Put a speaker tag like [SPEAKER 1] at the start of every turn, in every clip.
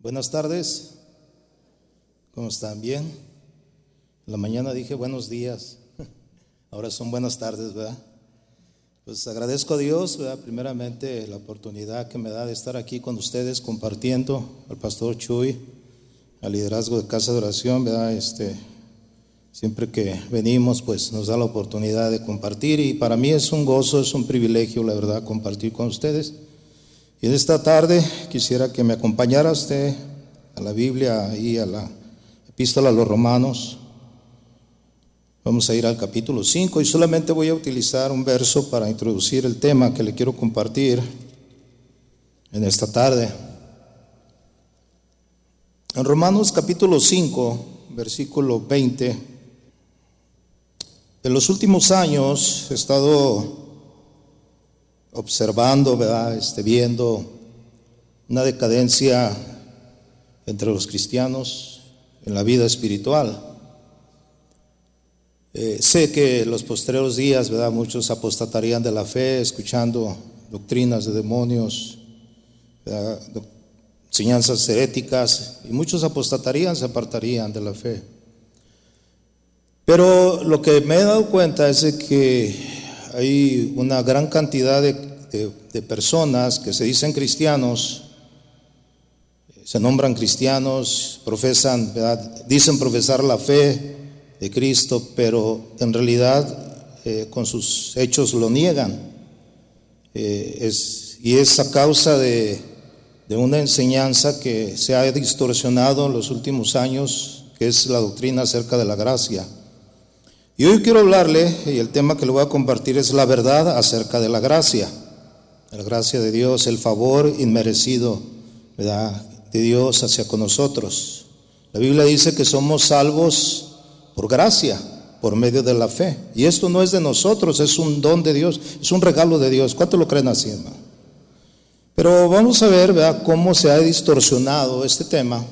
[SPEAKER 1] Buenas tardes. ¿Cómo están? ¿Bien? En la mañana dije buenos días. Ahora son buenas tardes, ¿verdad? Pues agradezco a Dios, ¿verdad? Primeramente la oportunidad que me da de estar aquí con ustedes compartiendo al pastor Chuy, al liderazgo de Casa de Oración, ¿verdad? Este, siempre que venimos, pues nos da la oportunidad de compartir y para mí es un gozo, es un privilegio, la verdad, compartir con ustedes. Y en esta tarde quisiera que me acompañara usted a la Biblia y a la epístola a los romanos. Vamos a ir al capítulo 5 y solamente voy a utilizar un verso para introducir el tema que le quiero compartir en esta tarde. En Romanos capítulo 5, versículo 20, en los últimos años he estado observando, ¿verdad? Este, viendo una decadencia entre los cristianos en la vida espiritual. Eh, sé que los posteriores días. Muchos apostatarían de la fe escuchando doctrinas de demonios, enseñanzas heréticas, y muchos apostatarían, se apartarían de la fe. Pero lo que me he dado cuenta es que hay una gran cantidad de, personas que se dicen cristianos, se nombran cristianos, profesan, dicen profesar la fe de Cristo, pero en realidad eh, con sus hechos lo niegan. Eh, y es a causa de, de una enseñanza que se ha distorsionado en los últimos años, que es la doctrina acerca de la gracia. Y hoy quiero hablarle, y el tema que le voy a compartir es la verdad acerca de la gracia. La gracia de Dios, el favor inmerecido ¿verdad? de Dios hacia con nosotros. La Biblia dice que somos salvos por gracia, por medio de la fe. Y esto no es de nosotros, es un don de Dios, es un regalo de Dios. ¿Cuánto lo creen así, hermano? Pero vamos a ver ¿verdad? cómo se ha distorsionado este tema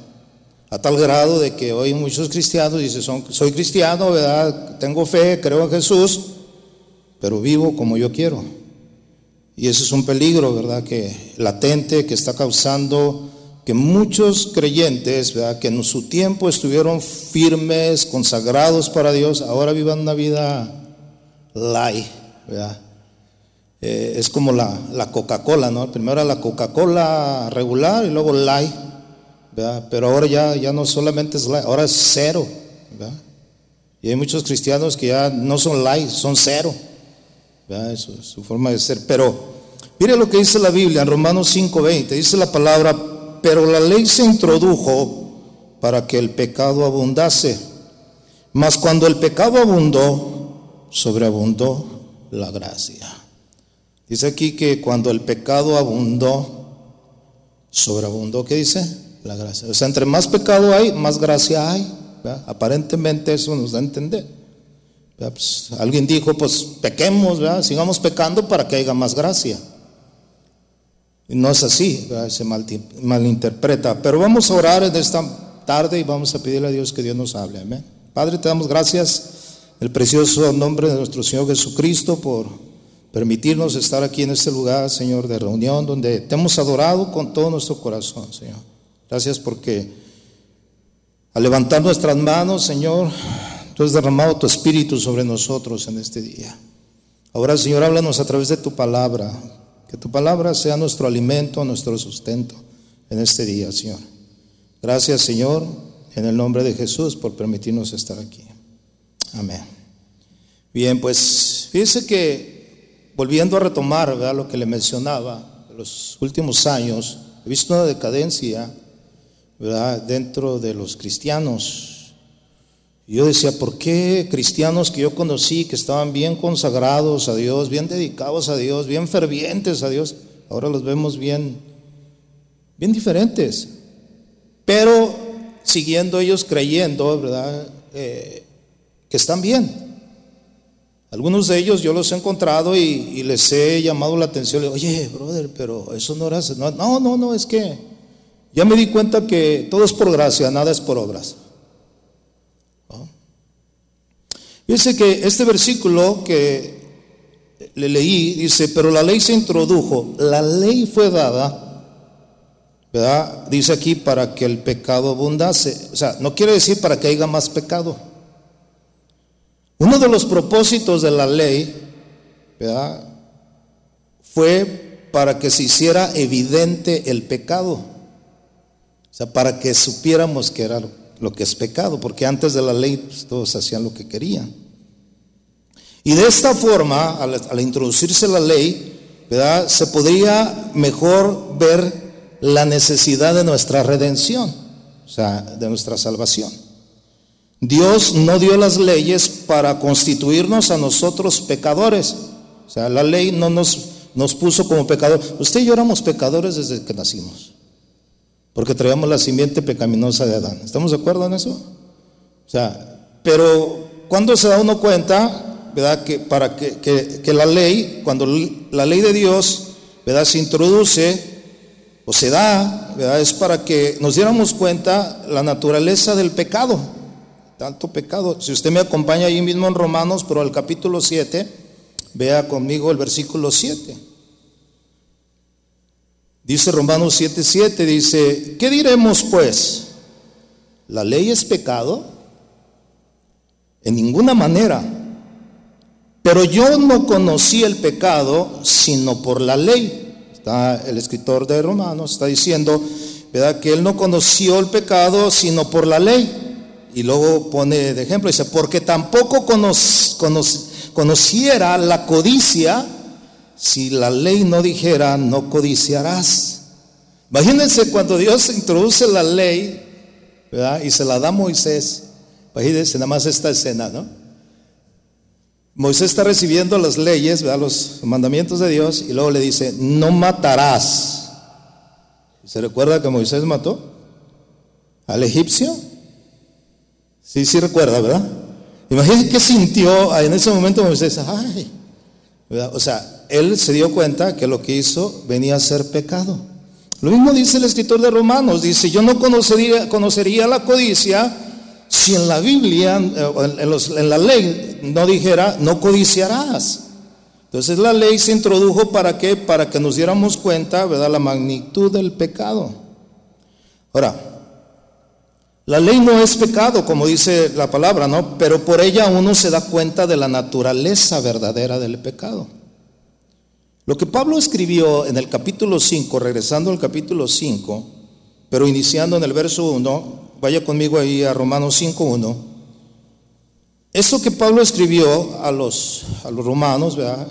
[SPEAKER 1] a tal grado de que hoy muchos cristianos dicen, soy cristiano. Tengo fe, creo en Jesús, pero vivo como yo quiero. Y ese es un peligro, ¿verdad? Que latente, que está causando que muchos creyentes, ¿verdad? Que en su tiempo estuvieron firmes, consagrados para Dios, ahora vivan una vida light, ¿verdad? Eh, es como la, la Coca-Cola, ¿no? Primero la Coca-Cola regular y luego light. Pero ahora ya, ya no solamente es light, ahora es cero, Y hay muchos cristianos que ya no son light, son cero, Es su forma de ser. Pero mire lo que dice la Biblia en Romanos 5:20, dice la palabra, pero la ley se introdujo para que el pecado abundase. Mas cuando el pecado abundó, sobreabundó la gracia. Dice aquí que cuando el pecado abundó, sobreabundó, ¿qué dice? la gracia. O sea, entre más pecado hay, más gracia hay. Aparentemente eso nos da a entender. Pues, alguien dijo, pues pequemos, sigamos pecando para que haya más gracia. No es así, se malinterpreta. Pero vamos a orar en esta tarde y vamos a pedirle a Dios que Dios nos hable. Amén. Padre, te damos gracias el precioso nombre de nuestro Señor Jesucristo por permitirnos estar aquí en este lugar, Señor, de reunión, donde te hemos adorado con todo nuestro corazón, Señor. Gracias porque al levantar nuestras manos, Señor, tú has derramado tu espíritu sobre nosotros en este día. Ahora, Señor, háblanos a través de tu palabra. Que tu palabra sea nuestro alimento, nuestro sustento en este día, Señor. Gracias, Señor, en el nombre de Jesús por permitirnos estar aquí. Amén. Bien, pues fíjese que volviendo a retomar lo que le mencionaba, en los últimos años, he visto una decadencia dentro de los cristianos. Yo decía, ¿por qué cristianos que yo conocí, que estaban bien consagrados a Dios, bien dedicados a Dios, bien fervientes a Dios, ahora los vemos bien, bien diferentes? Pero siguiendo ellos creyendo, ¿verdad? Eh, que están bien. Algunos de ellos yo los he encontrado y, les he llamado la atención. Oye, brother, pero eso no era. No, no, no, es que ya me di cuenta que todo es por gracia, nada es por obras. Fíjense que este versículo que le leí dice, pero la ley se introdujo, la ley fue dada, ¿verdad? Dice aquí para que el pecado abundase. O sea, no quiere decir para que haya más pecado. Uno de los propósitos de la ley, ¿verdad? Fue para que se hiciera evidente el pecado. O sea, para que supiéramos que era lo que es pecado, porque antes de la ley pues, todos hacían lo que querían. Y de esta forma, al, introducirse la ley, ¿verdad? se podría mejor ver la necesidad de nuestra redención, o sea, de nuestra salvación. Dios no dio las leyes para constituirnos a nosotros pecadores. O sea, la ley no nos, nos puso como pecadores. Usted y yo éramos pecadores desde que nacimos, porque traíamos la simiente pecaminosa de Adán. ¿Estamos de acuerdo en eso? O sea, pero cuando se da uno cuenta, ¿verdad? Que para que, que la ley, cuando la ley de Dios, ¿verdad? Se introduce o se da, ¿verdad? es para que nos diéramos cuenta la naturaleza del pecado, tanto pecado. Si usted me acompaña ahí mismo en Romanos, pero al capítulo 7, vea conmigo el versículo 7. Dice Romanos 7, 7, dice, ¿qué diremos pues? ¿La ley es pecado? En ninguna manera. Pero yo no conocí el pecado sino por la ley el escritor de Romanos, está diciendo, ¿verdad? Que él no conoció el pecado sino por la ley. Y luego pone de ejemplo, dice, porque tampoco conociera la codicia si la ley no dijera, no codiciarás. Imagínense cuando Dios introduce la ley. Y se la da a Moisés. Imagínense nada más esta escena, ¿no? Moisés está recibiendo las leyes, los mandamientos de Dios, y luego le dice, no matarás. ¿Se recuerda que Moisés mató al egipcio? Sí, sí recuerda, ¿verdad? Imagínense qué sintió en ese momento Moisés. Ay, O sea, él se dio cuenta que lo que hizo venía a ser pecado. Lo mismo dice el escritor de Romanos, dice, yo no conocería, conocería la codicia si en la Biblia, eh, en, la ley, no dijera, no codiciarás. Entonces la ley se introdujo para qué? Para que nos diéramos cuenta, ¿verdad? La magnitud del pecado. Ahora, la ley no es pecado, como dice la palabra, ¿no? Pero por ella uno se da cuenta de la naturaleza verdadera del pecado. Lo que Pablo escribió en el capítulo 5, regresando al capítulo 5, pero iniciando en el verso 1, Vaya conmigo ahí a Romanos 5.1. Eso que Pablo escribió a los, a los romanos, ¿verdad?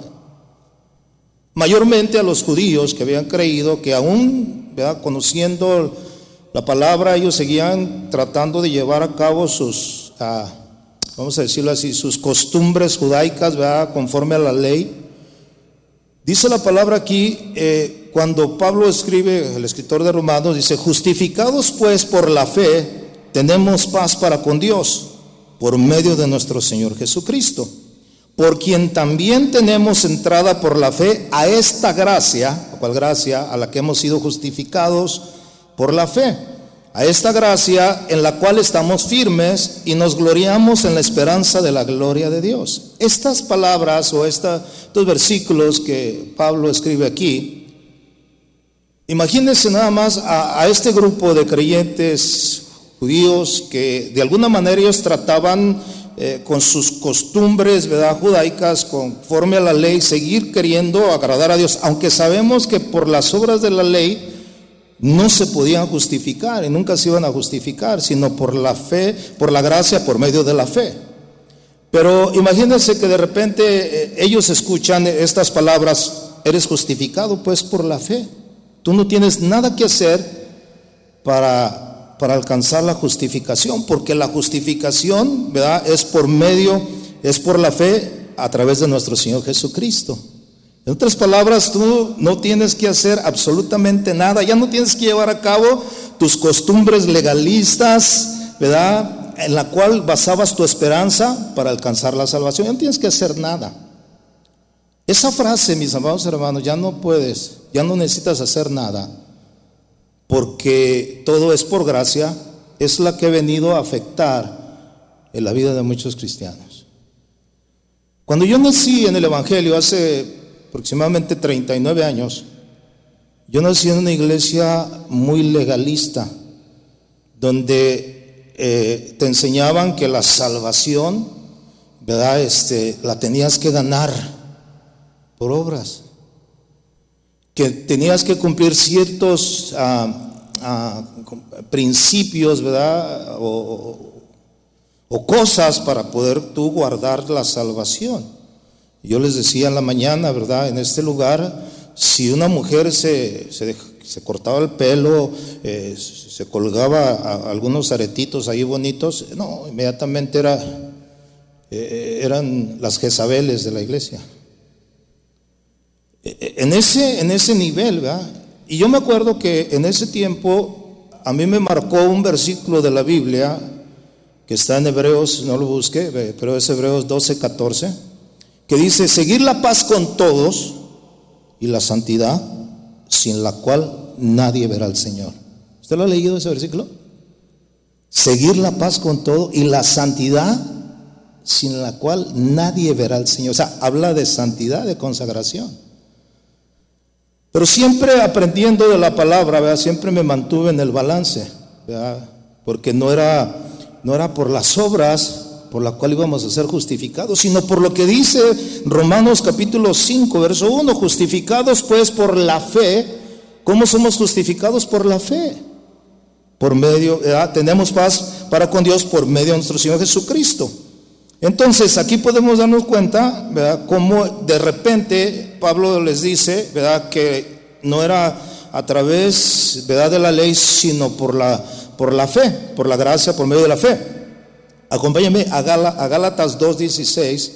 [SPEAKER 1] mayormente a los judíos que habían creído que aún ¿verdad? conociendo la palabra, ellos seguían tratando de llevar a cabo sus, ah, vamos a decirlo así, sus costumbres judaicas, ¿verdad? conforme a la ley. Dice la palabra aquí, eh, cuando Pablo escribe, el escritor de Romanos, dice, justificados pues por la fe, tenemos paz para con Dios por medio de nuestro Señor Jesucristo, por quien también tenemos entrada por la fe a esta gracia, ¿a cual gracia? A la que hemos sido justificados por la fe, a esta gracia en la cual estamos firmes y nos gloriamos en la esperanza de la gloria de Dios. Estas palabras o estos versículos que Pablo escribe aquí, Imagínense nada más a, este grupo de creyentes judíos que de alguna manera ellos trataban eh, con sus costumbres ¿verdad? judaicas, conforme a la ley, seguir queriendo agradar a Dios, aunque sabemos que por las obras de la ley no se podían justificar y nunca se iban a justificar, sino por la fe, por la gracia, por medio de la fe. Pero imagínense que de repente eh, ellos escuchan estas palabras, eres justificado pues por la fe. Tú no tienes nada que hacer para, para alcanzar la justificación, porque la justificación, ¿verdad? Es por medio, es por la fe a través de nuestro Señor Jesucristo. En otras palabras, tú no tienes que hacer absolutamente nada, ya no tienes que llevar a cabo tus costumbres legalistas, ¿verdad? En la cual basabas tu esperanza para alcanzar la salvación. Ya no tienes que hacer nada. Esa frase, mis amados hermanos, ya no puedes, ya no necesitas hacer nada, porque todo es por gracia, es la que ha venido a afectar en la vida de muchos cristianos. Cuando yo nací en el Evangelio hace aproximadamente 39 años, Yo nací en una iglesia muy legalista, donde eh, te enseñaban que la salvación, ¿verdad? Este, la tenías que ganar por obras, que tenías que cumplir ciertos ah, ah, principios, ¿verdad? O, o cosas para poder tú guardar la salvación. Yo les decía en la mañana, ¿verdad? En este lugar, si una mujer se, se, cortaba el pelo, eh, se colgaba algunos aretitos ahí bonitos, no, inmediatamente era, eh, eran las Jezabeles de la iglesia. E, e, en ese, en ese nivel, ¿verdad? Y yo me acuerdo que en ese tiempo a mí me marcó un versículo de la Biblia que está en Hebreos, no lo busqué, pero es Hebreos 12, 14, que dice, seguir la paz con todos y la santidad, sin la cual nadie verá al Señor. ¿Usted lo ha leído ese versículo? Seguir la paz con todo y la santidad, sin la cual nadie verá al Señor. O sea, habla de santidad, de consagración. Pero siempre aprendiendo de la palabra, ¿verdad? siempre me mantuve en el balance, ¿verdad? porque no era, no era por las obras, por la cual íbamos a ser justificados, sino por lo que dice Romanos capítulo 5, verso 1, justificados pues por la fe. ¿Cómo somos justificados por la fe? Por medio, tenemos paz para con Dios por medio de nuestro Señor Jesucristo. Entonces, aquí podemos darnos cuenta, ¿verdad?, cómo de repente Pablo les dice, ¿verdad?, que no era a través, ¿verdad?, de la ley, sino por la, por la fe, por la gracia, por medio de la fe. Acompáñame a, a Gálatas 2.16.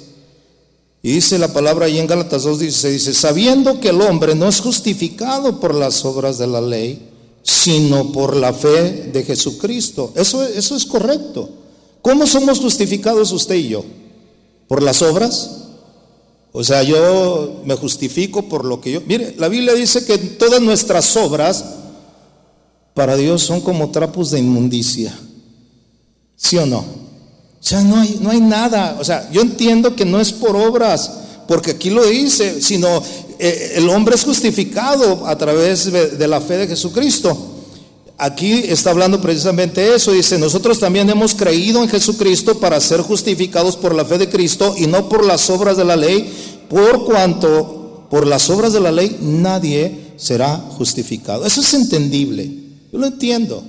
[SPEAKER 1] Y dice la palabra ahí en Gálatas 2.16, dice, sabiendo que el hombre no es justificado por las obras de la ley, sino por la fe de Jesucristo. Eso, eso es correcto. ¿Cómo somos justificados usted y yo? ¿Por las obras? O sea, yo me justifico por lo que yo... Mire, la Biblia dice que todas nuestras obras para Dios son como trapos de inmundicia. ¿Sí o no? O sea, no hay, no hay nada. O sea, yo entiendo que no es por obras, porque aquí lo dice, sino eh, el hombre es justificado a través de, la fe de Jesucristo. Aquí está hablando precisamente eso. Dice, nosotros también hemos creído en Jesucristo para ser justificados por la fe de Cristo y no por las obras de la ley, por cuanto por las obras de la ley nadie será justificado. Eso es entendible. Yo lo entiendo.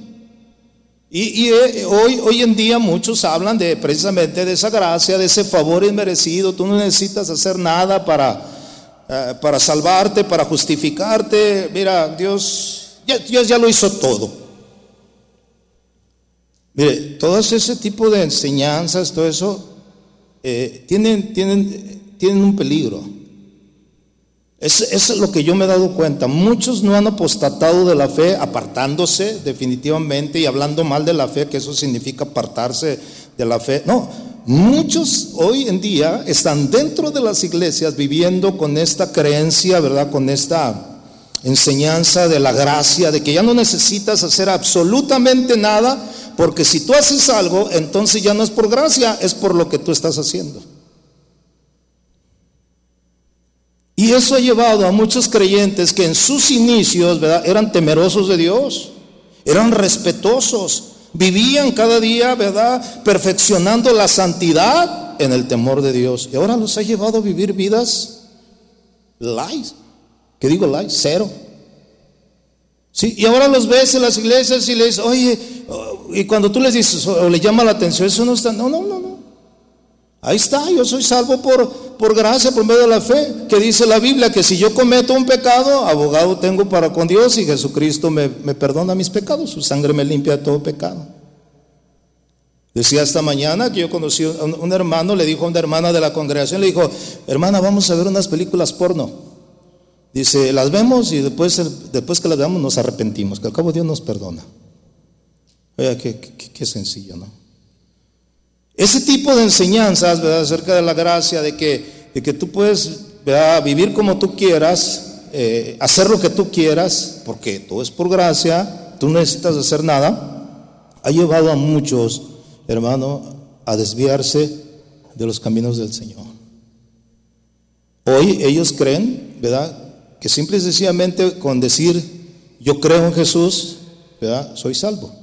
[SPEAKER 1] Y, eh, hoy, hoy en día muchos hablan de precisamente de esa gracia, de ese favor inmerecido. Tú no necesitas hacer nada para, eh, para salvarte, para justificarte. Mira, Dios ya, Dios ya lo hizo todo. Mire, todo ese tipo de enseñanzas, todo eso, eh, tienen, tienen, tienen un peligro. Eso es lo que yo me he dado cuenta. Muchos no han apostatado de la fe, apartándose definitivamente y hablando mal de la fe, que eso significa apartarse de la fe. No, muchos hoy en día están dentro de las iglesias viviendo con esta creencia, ¿verdad? Con esta enseñanza de la gracia, de que ya no necesitas hacer absolutamente nada, porque si tú haces algo, entonces ya no es por gracia, es por lo que tú estás haciendo. Y eso ha llevado a muchos creyentes que en sus inicios eran temerosos de Dios, eran respetuosos, vivían cada día, ¿verdad? Perfeccionando la santidad en el temor de Dios. Y ahora los ha llevado a vivir vidas lies. ¿Qué digo lies? Cero. Sí, y ahora los ves en las iglesias y les, oye, oh", y cuando tú les dices o le llama la atención, eso no está, no, no, no, no. Ahí está, yo soy salvo por, por gracia, por medio de la fe, que dice la Biblia que si yo cometo un pecado, abogado tengo para con Dios y Jesucristo me, perdona mis pecados, su sangre me limpia de todo pecado. Decía esta mañana que yo conocí a un, hermano, le dijo a una hermana de la congregación, le dijo, hermana, vamos a ver unas películas porno. Dice, las vemos y después, después que las veamos nos arrepentimos, que al cabo Dios nos perdona. Oiga, qué, qué sencillo, ¿no? Ese tipo de enseñanzas, ¿verdad? Acerca de la gracia, de que, de que tú puedes vivir como tú quieras, eh, hacer lo que tú quieras, porque todo es por gracia, tú no necesitas hacer nada, ha llevado a muchos, hermano, a desviarse de los caminos del Señor. Hoy ellos creen, ¿verdad? Que simple y sencillamente con decir yo creo en Jesús, ¿verdad? Soy salvo.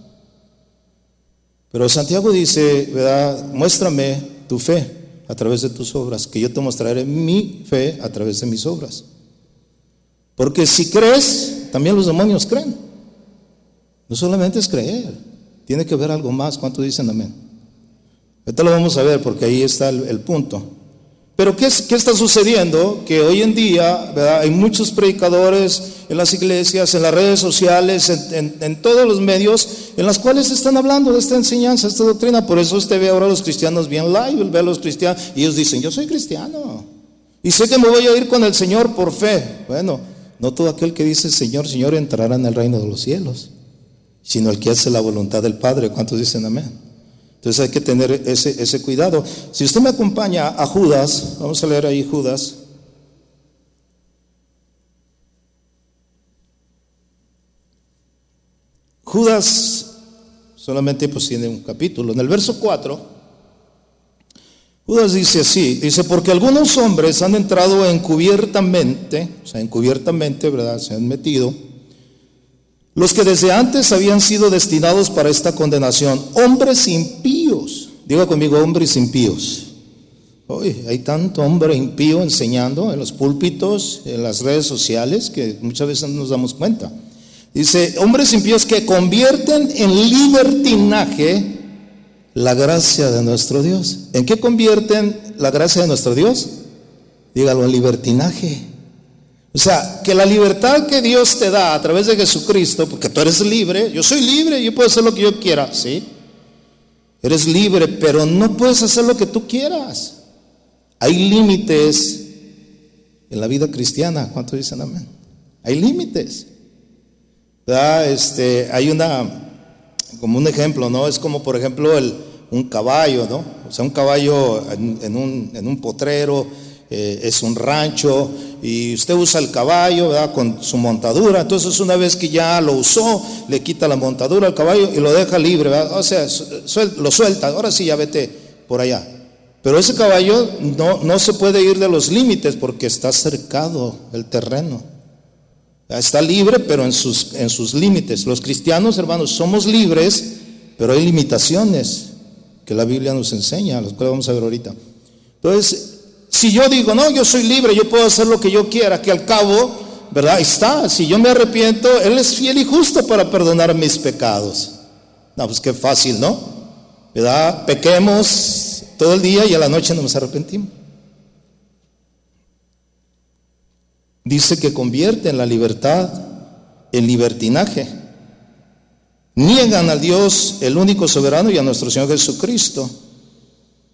[SPEAKER 1] Pero Santiago dice, ¿verdad? Muéstrame tu fe a través de tus obras, que yo te mostraré mi fe a través de mis obras. Porque si crees, también los demonios creen. No solamente es creer, tiene que ver algo más. ¿Cuánto dicen amén? Ahorita lo vamos a ver porque ahí está el, punto. Pero ¿qué, ¿qué, está sucediendo? Que hoy en día hay muchos predicadores en las iglesias, en las redes sociales, en, todos los medios, en las cuales están hablando de esta enseñanza, esta doctrina. Por eso usted ve ahora a los cristianos bien live, ve a los cristianos y ellos dicen, yo soy cristiano. Y sé que me voy a ir con el Señor por fe. Bueno, no todo aquel que dice Señor, Señor entrará en el reino de los cielos, sino el que hace la voluntad del Padre. ¿Cuántos dicen amén? Entonces hay que tener ese, ese cuidado. Si usted me acompaña a Judas, vamos a leer ahí Judas. Judas solamente pues tiene un capítulo. En el verso 4 Judas dice así, dice, porque algunos hombres han entrado encubiertamente, o sea, encubiertamente, ¿verdad? Se han metido, los que desde antes habían sido destinados para esta condenación, hombres impíos, diga conmigo, hombres impíos. Hoy hay tanto hombre impío enseñando en los púlpitos, en las redes sociales, que muchas veces no nos damos cuenta. Dice, hombres impíos que convierten en libertinaje la gracia de nuestro Dios. ¿En qué convierten la gracia de nuestro Dios? Dígalo, en libertinaje. O sea, que la libertad que Dios te da a través de Jesucristo, porque tú eres libre, yo soy libre, yo puedo hacer lo que yo quiera, ¿sí? Eres libre, pero no puedes hacer lo que tú quieras. Hay límites en la vida cristiana. ¿Cuántos dicen amén? Hay límites. Este, hay una como un ejemplo, ¿no? Es como, por ejemplo, el, un caballo, ¿no? O sea, un caballo en, un, en un, potrero, eh, es un rancho, y usted usa el caballo. Con su montadura. Entonces, una vez que ya lo usó, le quita la montadura al caballo y lo deja libre. O sea, lo suelta, ahora sí, ya vete por allá. Pero ese caballo no, no se puede ir de los límites porque está cercado el terreno. Está libre, pero en sus, en sus límites. Los cristianos, hermanos, somos libres, pero hay limitaciones que la Biblia nos enseña, las cuales vamos a ver ahorita. Entonces, si yo digo, no, yo soy libre, yo puedo hacer lo que yo quiera, que al cabo, ¿verdad? Está, si yo me arrepiento, Él es fiel y justo para perdonar mis pecados. No, pues qué fácil, ¿no? ¿Verdad? Pequemos todo el día y a la noche no nos arrepentimos. dice que convierte en la libertad en libertinaje. Niegan al Dios, el único soberano, y a nuestro Señor Jesucristo.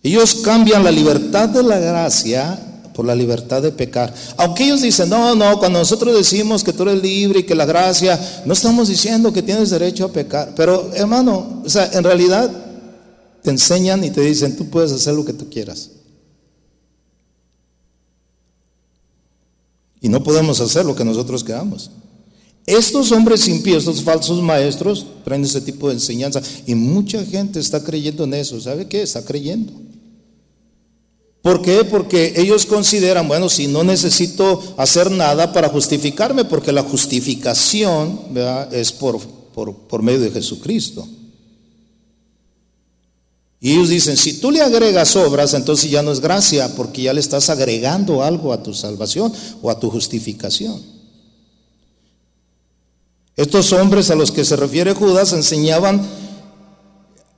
[SPEAKER 1] Ellos cambian la libertad de la gracia por la libertad de pecar. Aunque ellos dicen, no, no, cuando nosotros decimos que tú eres libre y que la gracia, no estamos diciendo que tienes derecho a pecar. Pero hermano, o sea, en realidad te enseñan y te dicen, tú puedes hacer lo que tú quieras. Y no podemos hacer lo que nosotros queramos. Estos hombres impíos, estos falsos maestros, traen ese tipo de enseñanza. Y mucha gente está creyendo en eso. ¿Sabe qué? Está creyendo. ¿Por qué? Porque ellos consideran, bueno, si no necesito hacer nada para justificarme, porque la justificación es por, por, por medio de Jesucristo. Y ellos dicen, si tú le agregas obras, entonces ya no es gracia, porque ya le estás agregando algo a tu salvación o a tu justificación. Estos hombres a los que se refiere Judas enseñaban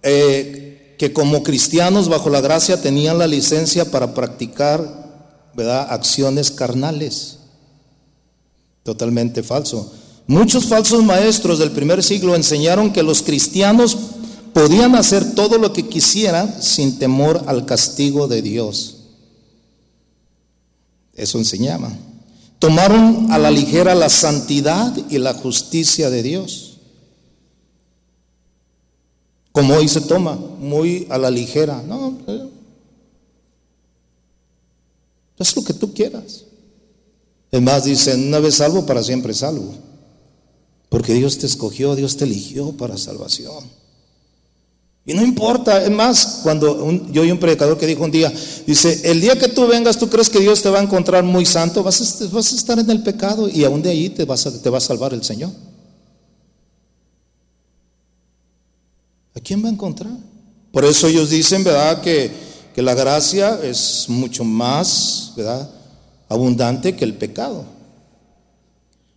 [SPEAKER 1] eh, que como cristianos bajo la gracia tenían la licencia para practicar ¿verdad? acciones carnales. Totalmente falso. Muchos falsos maestros del primer siglo enseñaron que los cristianos podían hacer todo lo que quisieran sin temor al castigo de Dios. Eso enseñaba. Tomaron a la ligera la santidad y la justicia de Dios. Como hoy se toma, muy a la ligera. No, es lo que tú quieras. Es más, dicen, una vez salvo, para siempre salvo. Porque Dios te escogió, Dios te eligió para salvación. Y no importa, es más, cuando yo oí un predicador que dijo un día, dice, el día que tú vengas, tú crees que Dios te va a encontrar muy santo, vas a, vas a estar en el pecado y aún de ahí te, vas te va a salvar el Señor. ¿A quién va a encontrar? Por eso ellos dicen, ¿verdad? Que, que la gracia es mucho más, ¿verdad? Abundante que el pecado.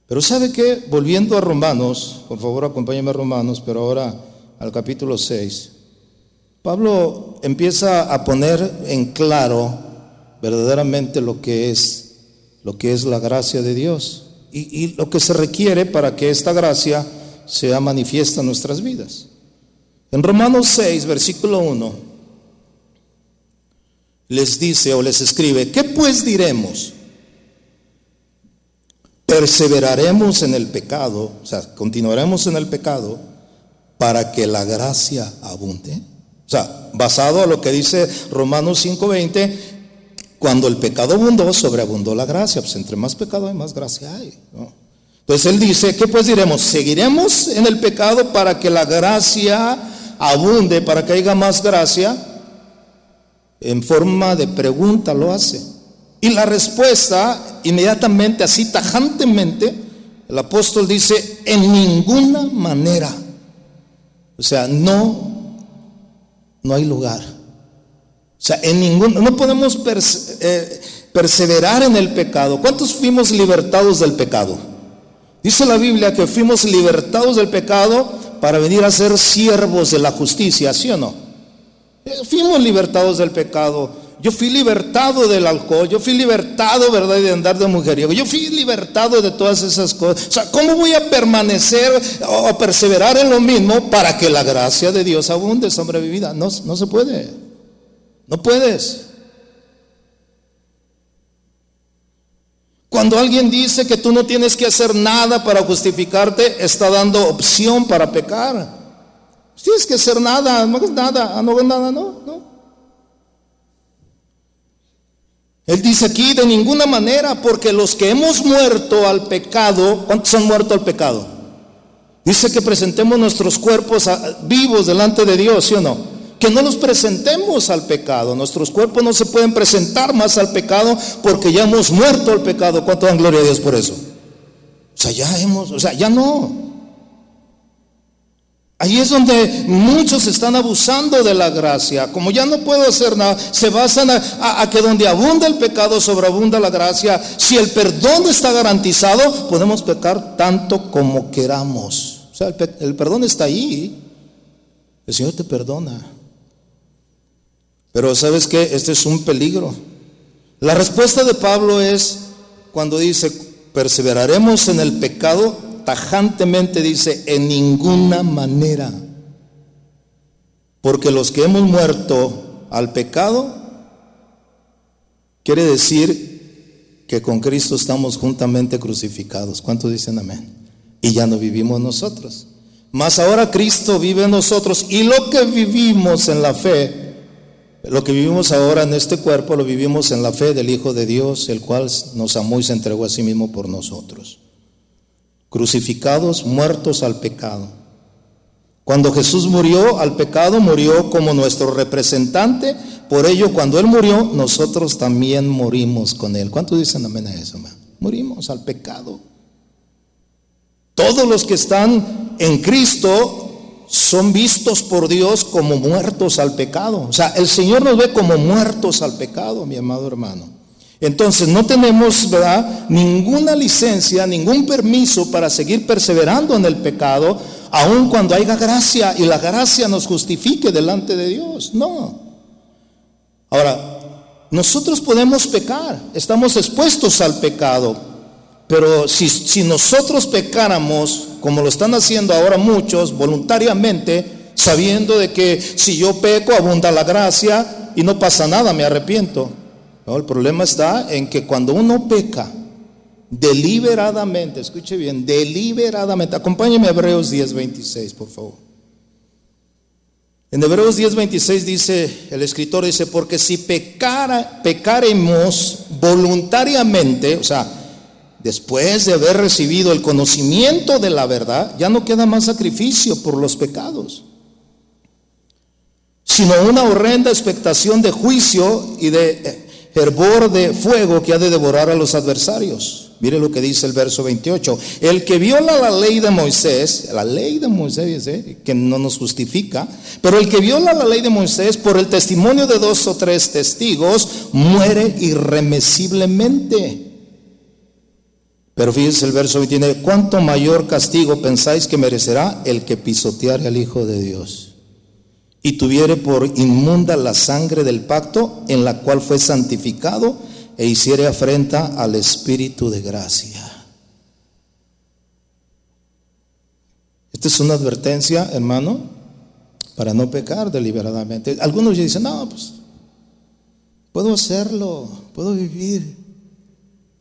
[SPEAKER 1] Pero ¿sabe qué? Volviendo a Romanos, por favor acompáñame a Romanos, pero ahora al capítulo 6. Pablo empieza a poner en claro verdaderamente lo que es lo que es la gracia de Dios y, y lo que se requiere para que esta gracia sea manifiesta en nuestras vidas. En Romanos 6, versículo 1, les dice o les escribe, ¿qué pues diremos? ¿Perseveraremos en el pecado? O sea, continuaremos en el pecado para que la gracia abunde. O sea, basado a lo que dice Romanos 5:20, cuando el pecado abundó, sobreabundó la gracia. Pues entre más pecado hay, más gracia hay. Entonces él dice, ¿qué pues diremos? ¿Seguiremos en el pecado para que la gracia abunde, para que haya más gracia? En forma de pregunta lo hace. Y la respuesta, inmediatamente, así tajantemente, el apóstol dice, en ninguna manera. O sea, no no hay lugar. O sea, en ningún, no podemos eh, perseverar en el pecado. ¿Cuántos fuimos libertados del pecado? Dice la Biblia que fuimos libertados del pecado para venir a ser siervos de la justicia, ¿sí o no? Eh, fuimos libertados del pecado. Yo fui libertado del alcohol, yo fui libertado, ¿verdad?, de andar de mujeriego. Yo fui libertado de todas esas cosas. O sea, ¿cómo voy a permanecer o perseverar en lo mismo para que la gracia de Dios abunde sobre mi vida? No, no se puede. No puedes. Cuando alguien dice que tú no tienes que hacer nada para justificarte, está dando opción para pecar. Tienes que hacer nada, no hagas nada, no hagas nada, no, no. Él dice aquí, de ninguna manera, porque los que hemos muerto al pecado, ¿cuántos han muerto al pecado? Dice que presentemos nuestros cuerpos vivos delante de Dios, ¿sí o no? Que no los presentemos al pecado. Nuestros cuerpos no se pueden presentar más al pecado porque ya hemos muerto al pecado. ¿Cuánto dan gloria a Dios por eso? O sea, ya hemos, o sea, ya no. Ahí es donde muchos están abusando de la gracia. Como ya no puedo hacer nada, se basan a, que donde abunda el pecado, sobreabunda la gracia. Si el perdón está garantizado, podemos pecar tanto como queramos. O sea, el, el perdón está ahí. El Señor te perdona. Pero sabes que este es un peligro. La respuesta de Pablo es cuando dice, perseveraremos en el pecado tajantemente dice, en ninguna manera. Porque los que hemos muerto al pecado, quiere decir que con Cristo estamos juntamente crucificados. ¿Cuántos dicen amén? Y ya no vivimos nosotros. Mas ahora Cristo vive en nosotros y lo que vivimos en la fe, lo que vivimos ahora en este cuerpo, lo vivimos en la fe del Hijo de Dios, el cual nos amó y se entregó a sí mismo por nosotros crucificados, muertos al pecado. Cuando Jesús murió al pecado, murió como nuestro representante. Por ello, cuando Él murió, nosotros también morimos con Él. ¿Cuántos dicen amén a eso? Morimos al pecado. Todos los que están en Cristo son vistos por Dios como muertos al pecado. O sea, el Señor nos ve como muertos al pecado, mi amado hermano. Entonces no tenemos, ¿verdad? Ninguna licencia, ningún permiso para seguir perseverando en el pecado, aun cuando haya gracia y la gracia nos justifique delante de Dios. No. Ahora, nosotros podemos pecar, estamos expuestos al pecado, pero si, si nosotros pecáramos, como lo están haciendo ahora muchos, voluntariamente, sabiendo de que si yo peco abunda la gracia y no pasa nada, me arrepiento el problema está en que cuando uno peca deliberadamente, escuche bien, deliberadamente, acompáñeme a Hebreos 10:26, por favor. En Hebreos 10:26 dice, el escritor dice, porque si pecara, pecaremos voluntariamente, o sea, después de haber recibido el conocimiento de la verdad, ya no queda más sacrificio por los pecados. sino una horrenda expectación de juicio y de hervor de fuego que ha de devorar a los adversarios. Mire lo que dice el verso 28. El que viola la ley de Moisés, la ley de Moisés, ¿eh? que no nos justifica, pero el que viola la ley de Moisés por el testimonio de dos o tres testigos, muere irremisiblemente. Pero fíjense el verso 29, ¿cuánto mayor castigo pensáis que merecerá el que pisoteare al Hijo de Dios? Y tuviere por inmunda la sangre del pacto en la cual fue santificado e hiciere afrenta al Espíritu de gracia. Esta es una advertencia, hermano, para no pecar deliberadamente. Algunos dicen, no, pues puedo hacerlo, puedo vivir,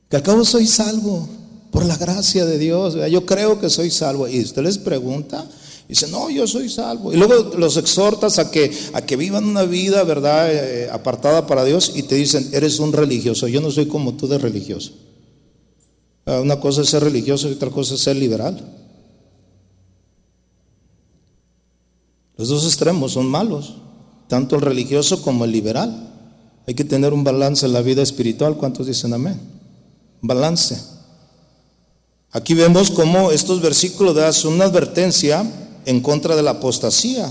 [SPEAKER 1] que al cabo soy salvo por la gracia de Dios. Yo creo que soy salvo. Y usted les pregunta, Dice, no, yo soy salvo. Y luego los exhortas a que, a que vivan una vida, ¿verdad?, eh, apartada para Dios y te dicen, eres un religioso. Yo no soy como tú de religioso. Ah, una cosa es ser religioso y otra cosa es ser liberal. Los dos extremos son malos, tanto el religioso como el liberal. Hay que tener un balance en la vida espiritual. ¿Cuántos dicen amén? Balance. Aquí vemos cómo estos versículos dan una advertencia en contra de la apostasía.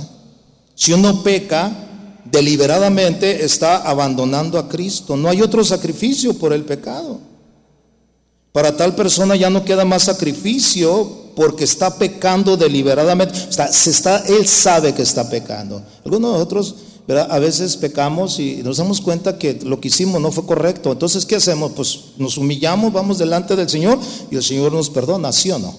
[SPEAKER 1] Si uno peca, deliberadamente está abandonando a Cristo. No hay otro sacrificio por el pecado. Para tal persona ya no queda más sacrificio porque está pecando deliberadamente. se está, él sabe que está pecando. Algunos de nosotros a veces pecamos y nos damos cuenta que lo que hicimos no fue correcto. Entonces, ¿qué hacemos? Pues nos humillamos, vamos delante del Señor y el Señor nos perdona, ¿sí o no?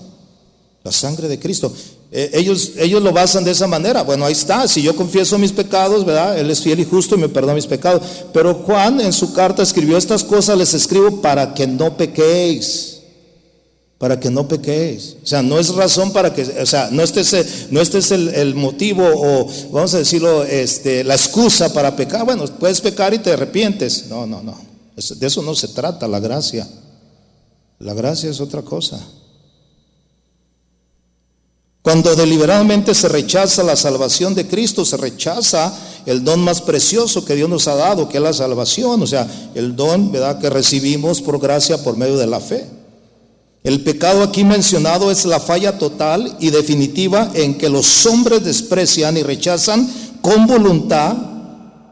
[SPEAKER 1] La sangre de Cristo. Eh, ellos, ellos lo basan de esa manera. Bueno, ahí está. Si yo confieso mis pecados, ¿verdad? Él es fiel y justo y me perdona mis pecados. Pero Juan en su carta escribió estas cosas, les escribo para que no pequéis. Para que no pequéis. O sea, no es razón para que, o sea, no este es, no este es el, motivo o, vamos a decirlo, este, la excusa para pecar. Bueno, puedes pecar y te arrepientes. No, no, no. De eso no se trata la gracia. La gracia es otra cosa. Cuando deliberadamente se rechaza la salvación de Cristo, se rechaza el don más precioso que Dios nos ha dado, que es la salvación, o sea, el don ¿verdad? que recibimos por gracia por medio de la fe. El pecado aquí mencionado es la falla total y definitiva en que los hombres desprecian y rechazan con voluntad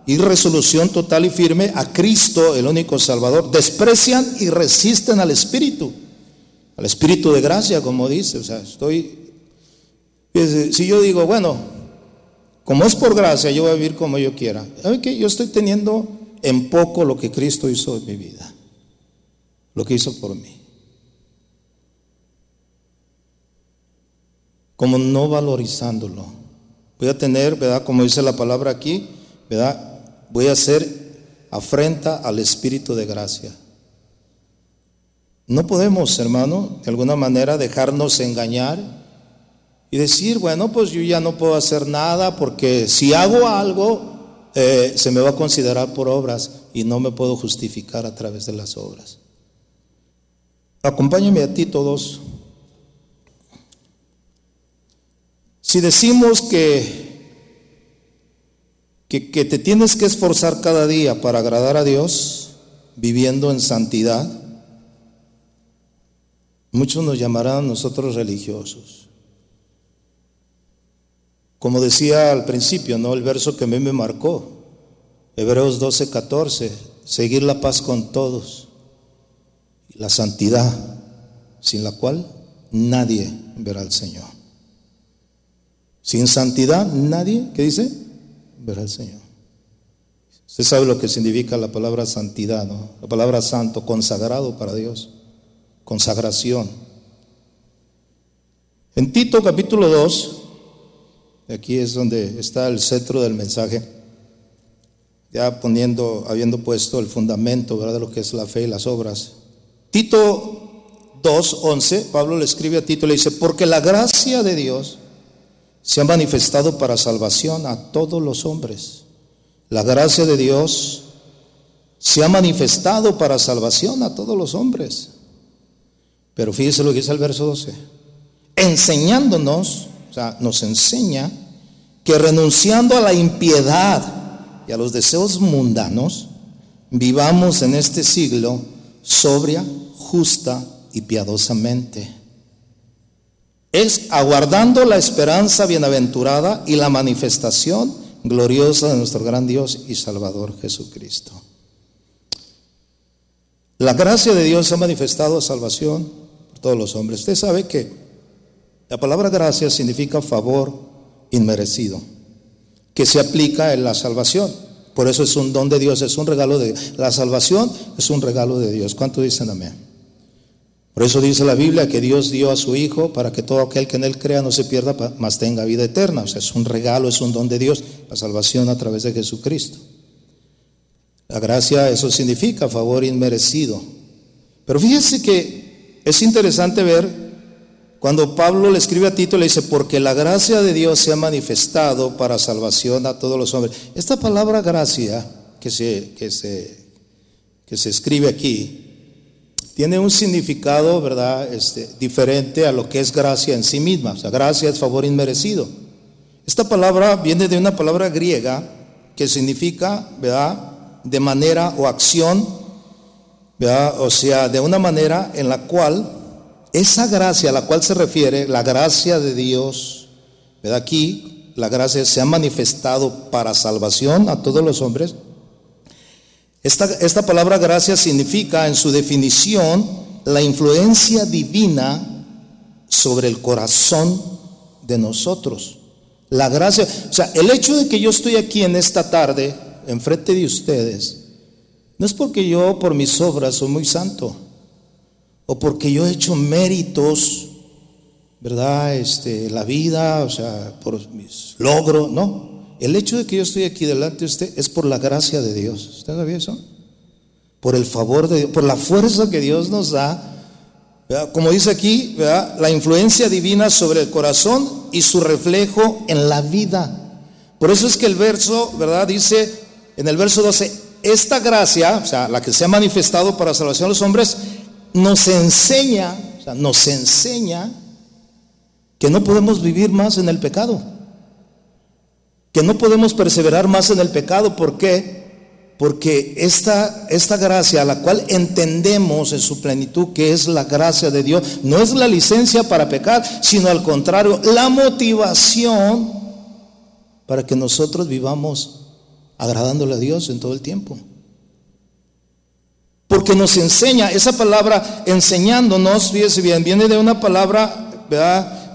[SPEAKER 1] y resolución total y firme a Cristo, el único Salvador. Desprecian y resisten al Espíritu, al Espíritu de gracia, como dice. O sea, estoy si yo digo, bueno, como es por gracia, yo voy a vivir como yo quiera. ¿Sabe qué? Yo estoy teniendo en poco lo que Cristo hizo en mi vida, lo que hizo por mí. Como no valorizándolo. Voy a tener, ¿verdad? Como dice la palabra aquí, ¿verdad? Voy a hacer afrenta al Espíritu de gracia. No podemos, hermano, de alguna manera dejarnos engañar y decir, bueno, pues yo ya no puedo hacer nada porque si hago algo, eh, se me va a considerar por obras y no me puedo justificar a través de las obras. Acompáñame a ti todos. Si decimos que, que, te tienes que esforzar cada día para agradar a Dios, viviendo en santidad, muchos nos llamarán nosotros religiosos. Como decía al principio, ¿no? El verso que a mí me marcó, Hebreos 12, 14, seguir la paz con todos, la santidad, sin la cual nadie verá al Señor. Sin santidad, nadie, ¿qué dice? Verá al Señor. Usted sabe lo que significa la palabra santidad, ¿no? La palabra santo, consagrado para Dios, consagración. En Tito capítulo 2, Aquí es donde está el centro del mensaje. Ya poniendo, habiendo puesto el fundamento ¿verdad? de lo que es la fe y las obras. Tito 2.11, Pablo le escribe a Tito, le dice, porque la gracia de Dios se ha manifestado para salvación a todos los hombres. La gracia de Dios se ha manifestado para salvación a todos los hombres. Pero fíjese lo que dice el verso 12. Enseñándonos sea, nos enseña que renunciando a la impiedad y a los deseos mundanos, vivamos en este siglo sobria, justa y piadosamente. Es aguardando la esperanza bienaventurada y la manifestación gloriosa de nuestro gran Dios y Salvador Jesucristo. La gracia de Dios ha manifestado salvación por todos los hombres. Usted sabe que la palabra gracia significa favor inmerecido, que se aplica en la salvación. Por eso es un don de Dios, es un regalo de Dios. La salvación es un regalo de Dios. ¿Cuánto dicen amén? Por eso dice la Biblia que Dios dio a su Hijo para que todo aquel que en Él crea no se pierda, mas tenga vida eterna. O sea, es un regalo, es un don de Dios, la salvación a través de Jesucristo. La gracia, eso significa favor inmerecido. Pero fíjese que es interesante ver cuando Pablo le escribe a Tito, le dice, porque la gracia de Dios se ha manifestado para salvación a todos los hombres. Esta palabra gracia que se, que se, que se escribe aquí, tiene un significado, ¿verdad?, este, diferente a lo que es gracia en sí misma. O sea, gracia es favor inmerecido. Esta palabra viene de una palabra griega que significa, ¿verdad?, de manera o acción, o sea, de una manera en la cual esa gracia a la cual se refiere, la gracia de Dios, ¿verdad? aquí la gracia se ha manifestado para salvación a todos los hombres. Esta, esta palabra gracia significa en su definición la influencia divina sobre el corazón de nosotros. La gracia, o sea, el hecho de que yo estoy aquí en esta tarde, enfrente de ustedes, no es porque yo por mis obras soy muy santo, o porque yo he hecho méritos, ¿verdad? Este, la vida, o sea, por mis logros, no. El hecho de que yo estoy aquí delante de usted es por la gracia de Dios. ¿Usted sabía eso? Por el favor de Dios, por la fuerza que Dios nos da. Como dice aquí, ¿verdad? la influencia divina sobre el corazón y su reflejo en la vida. Por eso es que el verso, ¿verdad? Dice, en el verso 12, esta gracia, o sea, la que se ha manifestado para salvación de los hombres, nos enseña, o sea, nos enseña que no podemos vivir más en el pecado, que no podemos perseverar más en el pecado. ¿Por qué? Porque esta, esta gracia, a la cual entendemos en su plenitud que es la gracia de Dios, no es la licencia para pecar, sino al contrario, la motivación para que nosotros vivamos agradándole a Dios en todo el tiempo. Porque nos enseña, esa palabra enseñándonos, fíjese bien, viene de una palabra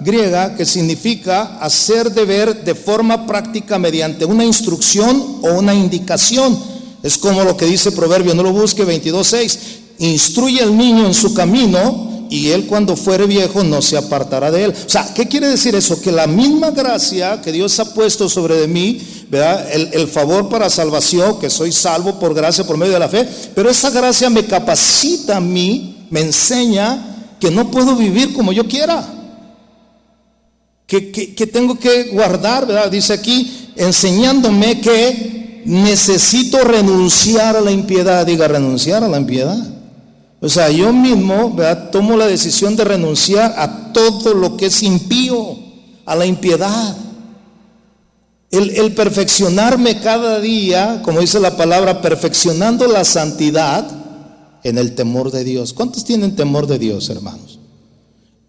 [SPEAKER 1] griega que significa hacer deber de forma práctica mediante una instrucción o una indicación. Es como lo que dice Proverbio, no lo busque 22.6, instruye al niño en su camino y él cuando fuere viejo no se apartará de él. O sea, ¿qué quiere decir eso? Que la misma gracia que Dios ha puesto sobre de mí, ¿verdad? El, el, favor para salvación, que soy salvo por gracia, por medio de la fe, pero esa gracia me capacita a mí, me enseña que no puedo vivir como yo quiera. Que, que, tengo que guardar, ¿verdad? Dice aquí, enseñándome que necesito renunciar a la impiedad. Diga, renunciar a la impiedad. O sea, yo mismo tomo la decisión de renunciar a todo lo que es impío, a la impiedad. El, el, perfeccionarme cada día, como dice la palabra, perfeccionando la santidad en el temor de Dios. ¿Cuántos tienen temor de Dios, hermanos?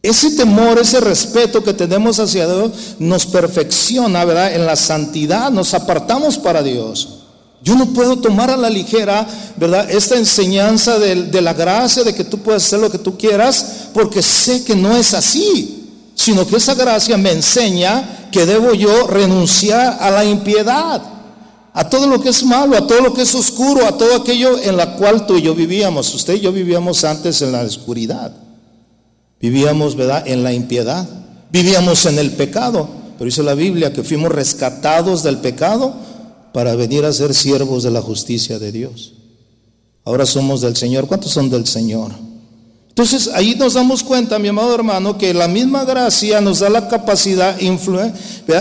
[SPEAKER 1] Ese temor, ese respeto que tenemos hacia Dios nos perfecciona, ¿verdad? En la santidad nos apartamos para Dios. Yo no puedo tomar a la ligera, ¿verdad? Esta enseñanza de, la gracia, de que tú puedes hacer lo que tú quieras, porque sé que no es así, sino que esa gracia me enseña que debo yo renunciar a la impiedad, a todo lo que es malo, a todo lo que es oscuro, a todo aquello en la cual tú y yo vivíamos. Usted y yo vivíamos antes en la oscuridad, vivíamos. En la impiedad, vivíamos en el pecado, pero dice la Biblia que fuimos rescatados del pecado para venir a ser siervos de la justicia de Dios. Ahora somos del Señor. ¿Cuántos son del Señor? Entonces ahí nos damos cuenta, mi amado hermano, que la misma gracia nos da la capacidad, influye,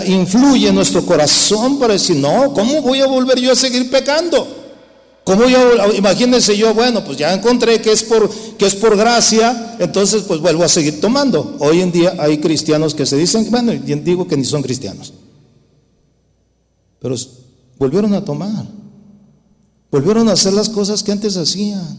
[SPEAKER 1] influye en nuestro corazón para decir, no, ¿cómo voy a volver yo a seguir pecando? ¿Cómo yo, imagínense yo, bueno, pues ya encontré que es por que es por gracia, entonces pues vuelvo a seguir tomando. Hoy en día hay cristianos que se dicen, bueno, digo que ni son cristianos. pero volvieron a tomar. Volvieron a hacer las cosas que antes hacían.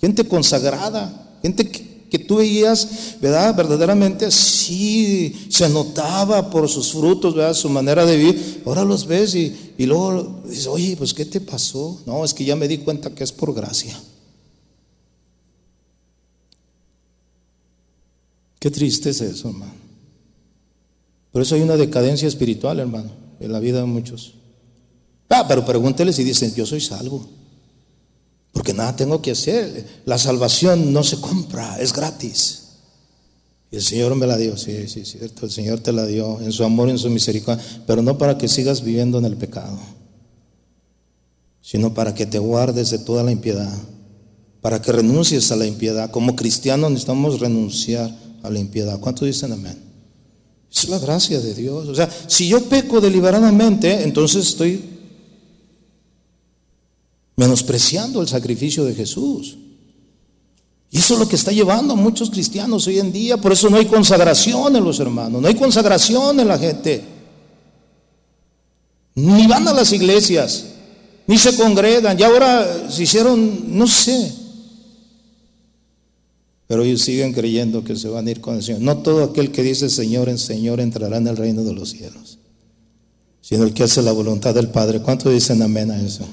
[SPEAKER 1] Gente consagrada, gente que, tú veías, ¿verdad? Verdaderamente sí se notaba por sus frutos, ¿verdad? Su manera de vivir. Ahora los ves y, y luego dices, oye, pues ¿qué te pasó? No, es que ya me di cuenta que es por gracia. Qué triste es eso, hermano. Por eso hay una decadencia espiritual, hermano, en la vida de muchos. Ah, pero pregúnteles si dicen, yo soy salvo. Porque nada tengo que hacer. La salvación no se compra, es gratis. Y el Señor me la dio, sí, sí, cierto. El Señor te la dio en su amor, en su misericordia. Pero no para que sigas viviendo en el pecado, sino para que te guardes de toda la impiedad. Para que renuncies a la impiedad. Como cristianos necesitamos renunciar a la impiedad. ¿Cuántos dicen amén? Es la gracia de Dios. O sea, si yo peco deliberadamente, entonces estoy menospreciando el sacrificio de Jesús. Y eso es lo que está llevando a muchos cristianos hoy en día. Por eso no hay consagración en los hermanos, no hay consagración en la gente. Ni van a las iglesias, ni se congregan. Y ahora se hicieron, no sé, pero ellos siguen creyendo que se van a ir con el Señor. No todo aquel que dice Señor en Señor entrará en el reino de los cielos, sino el que hace la voluntad del Padre. ¿Cuánto dicen amén a eso?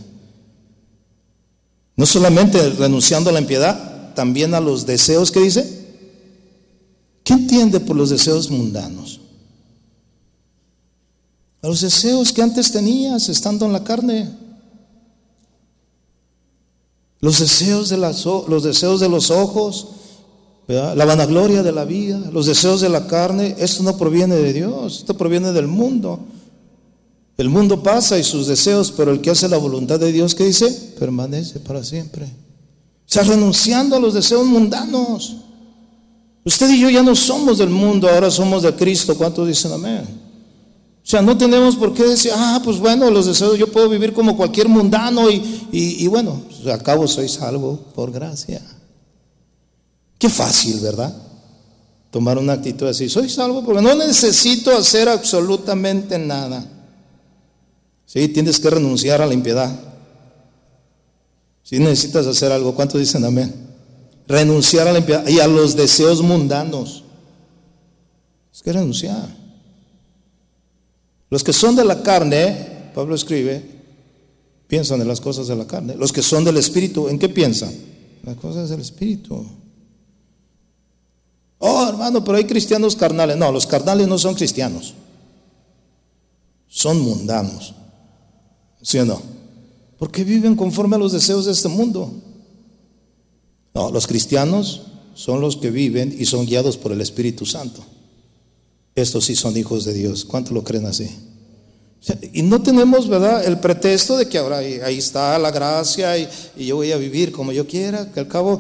[SPEAKER 1] No solamente renunciando a la impiedad, también a los deseos que dice. ¿Qué entiende por los deseos mundanos? A los deseos que antes tenías estando en la carne. Los deseos de, las, los deseos de los ojos, la vanagloria de la vida, los deseos de la carne, esto no proviene de Dios, esto proviene del mundo. El mundo pasa y sus deseos, pero el que hace la voluntad de Dios, ¿qué dice? Permanece para siempre. O sea, renunciando a los deseos mundanos. Usted y yo ya no somos del mundo, ahora somos de Cristo. ¿Cuántos dicen amén? O sea, no tenemos por qué decir, ah, pues bueno, los deseos, yo puedo vivir como cualquier mundano y, y, bueno, pues, al cabo soy salvo por gracia. Qué fácil, ¿verdad? Tomar una actitud así. Soy salvo porque no necesito hacer absolutamente nada. Sí, tienes que renunciar a la impiedad. Si necesitas hacer algo, ¿cuántos dicen amén? Renunciar a la impiedad y a los deseos mundanos. Es que renunciar. Los que son de la carne, Pablo escribe, piensan en las cosas de la carne. Los que son del espíritu, ¿en qué piensan? Las cosas del espíritu. Oh, hermano, pero hay cristianos carnales. No, los carnales no son cristianos. Son mundanos. ¿Sí o no? Porque viven conforme a los deseos de este mundo. No, los cristianos son los que viven y son guiados por el Espíritu Santo. Estos sí son hijos de Dios. ¿Cuánto lo creen así? y no tenemos, ¿verdad?, el pretexto de que ahora ahí, está la gracia y, y, yo voy a vivir como yo quiera, que al cabo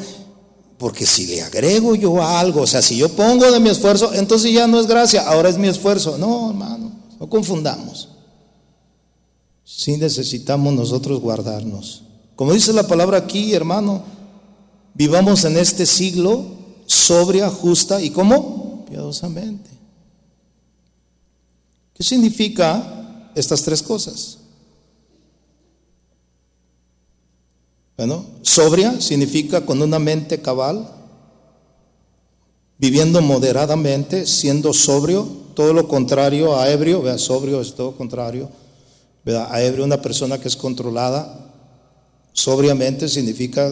[SPEAKER 1] porque si le agrego yo algo, o sea, si yo pongo de mi esfuerzo, entonces ya no es gracia, ahora es mi esfuerzo. No, hermano, no confundamos. Sí necesitamos nosotros guardarnos. Como dice la palabra aquí, hermano, vivamos en este siglo sobria, justa y ¿cómo? Piadosamente. ¿Qué significa estas tres cosas? Bueno, sobria significa con una mente cabal, viviendo moderadamente, siendo sobrio, todo lo contrario a ebrio, vea, sobrio es todo contrario, vea, a ebrio una persona que es controlada, sobriamente significa,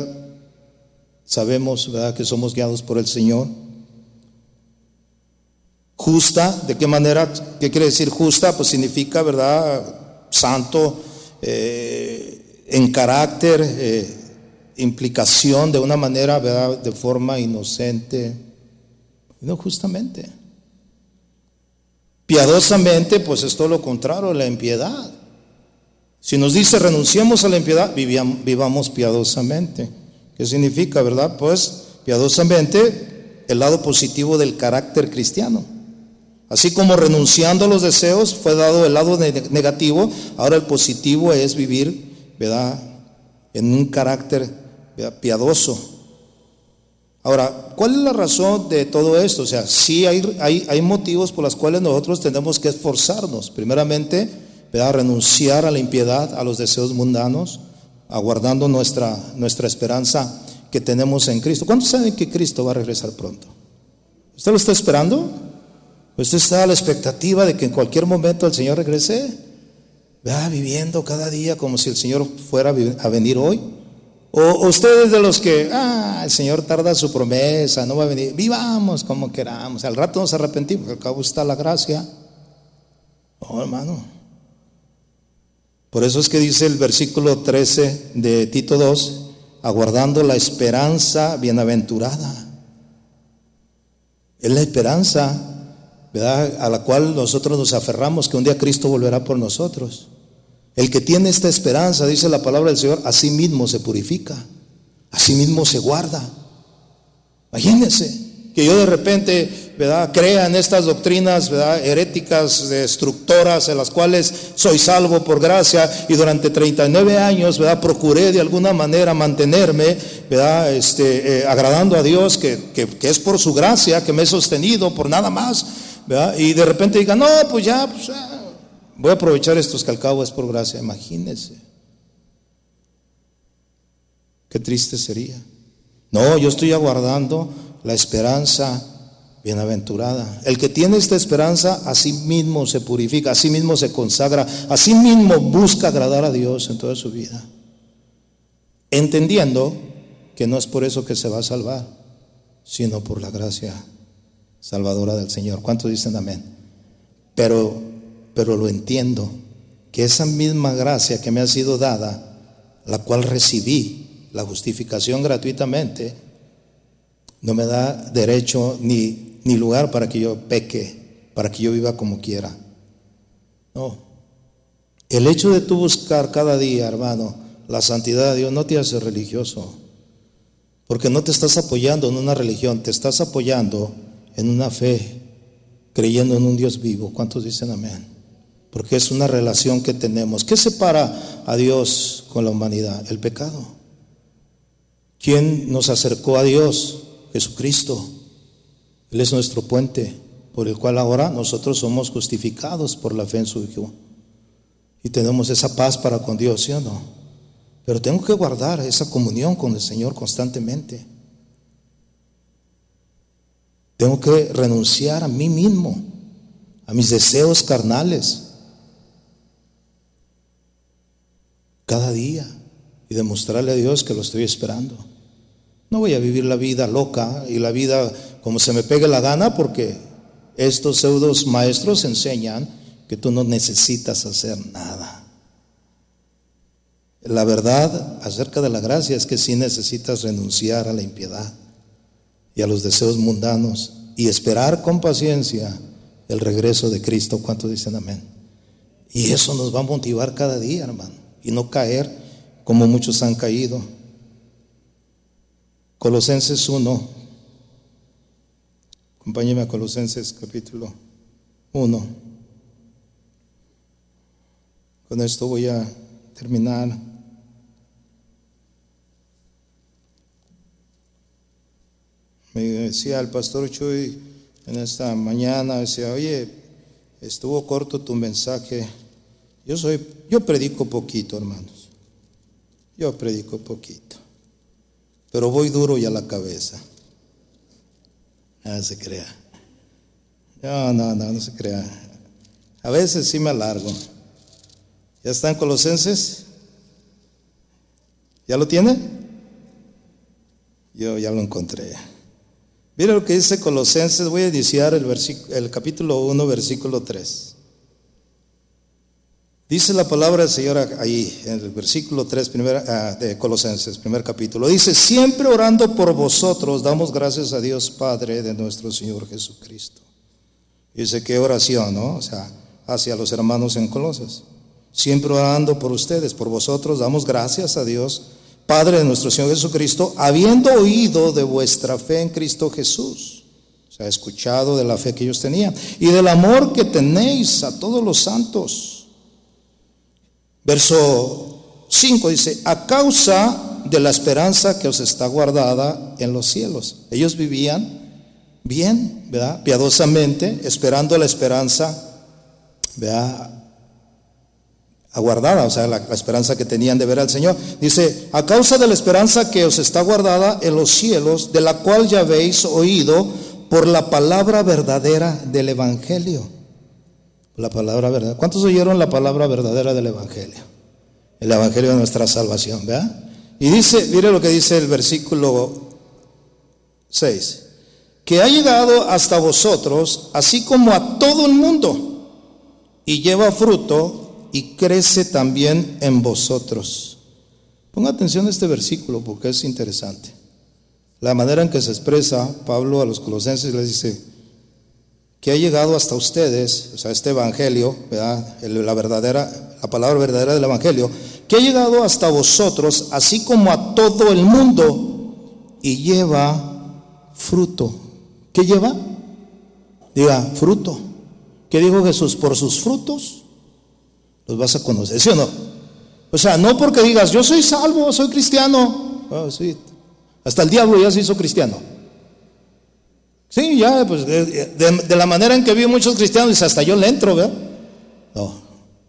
[SPEAKER 1] sabemos ¿verdad? que somos guiados por el Señor. Justa, ¿de qué manera? ¿Qué quiere decir justa? Pues significa, ¿verdad? Santo, eh, en carácter, eh, implicación de una manera, ¿verdad? de forma inocente. No, justamente. Piadosamente, pues es todo lo contrario, la impiedad. Si nos dice renunciemos a la impiedad, vivamos piadosamente. ¿Qué significa, verdad? Pues piadosamente el lado positivo del carácter cristiano. Así como renunciando a los deseos fue dado el lado negativo, ahora el positivo es vivir ¿verdad? En un carácter piadoso. Ahora, ¿cuál es la razón de todo esto? O sea, sí hay, hay, hay motivos por los cuales nosotros tenemos que esforzarnos. Primeramente, ¿verdad? renunciar a la impiedad, a los deseos mundanos, aguardando nuestra, nuestra esperanza que tenemos en Cristo. ¿Cuántos saben que Cristo va a regresar pronto? ¿Usted lo está esperando? ¿Usted está a la expectativa de que en cualquier momento el Señor regrese? ¿Va viviendo cada día como si el Señor fuera a venir hoy? ¿O ustedes de los que, ah, el Señor tarda su promesa, no va a venir? Vivamos como queramos. Al rato nos arrepentimos, al cabo está la gracia. Oh, hermano. Por eso es que dice el versículo 13 de Tito 2, aguardando la esperanza bienaventurada. Es la esperanza, ¿verdad? A la cual nosotros nos aferramos que un día Cristo volverá por nosotros. El que tiene esta esperanza, dice la palabra del Señor, a sí mismo se purifica, a sí mismo se guarda. Imagínense que yo de repente. Crea en estas doctrinas. Heréticas, destructoras, en las cuales soy salvo por gracia y durante 39 años. Procuré de alguna manera mantenerme. Este, eh, agradando a Dios, que, es por su gracia que me he sostenido, por nada más, ¿verdad? Y de repente diga, no, pues ya, pues, voy a aprovechar estos que por gracia, imagínense. Qué triste sería. No, yo estoy aguardando la esperanza bienaventurada. El que tiene esta esperanza, a sí mismo se purifica, a sí mismo se consagra, a sí mismo busca agradar a Dios en toda su vida. Entendiendo que no es por eso que se va a salvar, sino por la gracia salvadora del Señor. ¿Cuántos dicen amén? Pero, pero lo entiendo, que esa misma gracia que me ha sido dada, la cual recibí, la justificación gratuitamente, no me da derecho ni, ni lugar para que yo peque, para que yo viva como quiera. No. El hecho de tú buscar cada día, hermano, la santidad de Dios no te hace religioso. Porque no te estás apoyando en una religión, te estás apoyando en una fe, creyendo en un Dios vivo. ¿Cuántos dicen amén? Porque es una relación que tenemos. ¿Qué separa a Dios con la humanidad? El pecado. ¿Quién nos acercó a Dios? Jesucristo. Él es nuestro puente por el cual ahora nosotros somos justificados por la fe en su Hijo. Y tenemos esa paz para con Dios, ¿sí o no? Pero tengo que guardar esa comunión con el Señor constantemente. Tengo que renunciar a mí mismo, a mis deseos carnales, cada día y demostrarle a Dios que lo estoy esperando. No voy a vivir la vida loca y la vida como se me pegue la gana porque estos pseudos maestros enseñan que tú no necesitas hacer nada. La verdad acerca de la gracia es que sí necesitas renunciar a la impiedad y a los deseos mundanos y esperar con paciencia el regreso de Cristo. ¿Cuántos dicen amén? Y eso nos va a motivar cada día, hermano, y no caer como muchos han caído. Colosenses 1. Acompáñeme a Colosenses capítulo 1. Con esto voy a terminar. Me decía el pastor Chuy en esta mañana, decía, oye, estuvo corto tu mensaje. Yo soy, yo predico poquito, hermanos. Yo predico poquito pero voy duro y a la cabeza. No se crea. No, no, no, no se crea. A veces sí me alargo. ¿Ya están colosenses? ¿Ya lo tiene? Yo ya lo encontré. Mira lo que dice Colosenses, voy a iniciar el, el capítulo 1, versículo 3. Dice la palabra del Señor ahí, en el versículo 3 ah, de Colosenses, primer capítulo. Dice, siempre orando por vosotros, damos gracias a Dios Padre de nuestro Señor Jesucristo. Dice, qué oración, ¿no? O sea, hacia los hermanos en Colosas. Siempre orando por ustedes, por vosotros, damos gracias a Dios, Padre de nuestro Señor Jesucristo, habiendo oído de vuestra fe en Cristo Jesús. O sea, escuchado de la fe que ellos tenían y del amor que tenéis a todos los santos Verso 5 dice, a causa de la esperanza que os está guardada en los cielos. Ellos vivían bien, ¿verdad? Piadosamente, esperando la esperanza, ¿verdad? aguardada, o sea, la, la, esperanza que tenían de ver al Señor. Dice, a causa de la esperanza que os está guardada en los cielos, de la cual ya habéis oído por la palabra verdadera del Evangelio. La palabra verdadera. ¿Cuántos oyeron la palabra verdadera del Evangelio? El Evangelio de nuestra salvación, ¿verdad? Y dice, mire lo que dice el versículo 6, que ha llegado hasta vosotros, así como a todo el mundo, y lleva fruto y crece también en vosotros. Ponga atención a este versículo porque es interesante. La manera en que se expresa Pablo a los colosenses les dice que ha llegado hasta ustedes, o sea, este evangelio, la verdadera, la palabra verdadera del evangelio, que ha llegado hasta vosotros, así como a todo el mundo, y lleva fruto. ¿Qué lleva? Diga, fruto. ¿Qué dijo Jesús? Por sus frutos los vas a conocer, ¿sí o no? O sea, no porque digas, yo soy salvo, soy cristiano. Sí. Hasta el diablo ya se hizo cristiano. Sí, ya, pues de, la manera en que viven muchos cristianos, dice, hasta yo le entro, ¿verdad? No.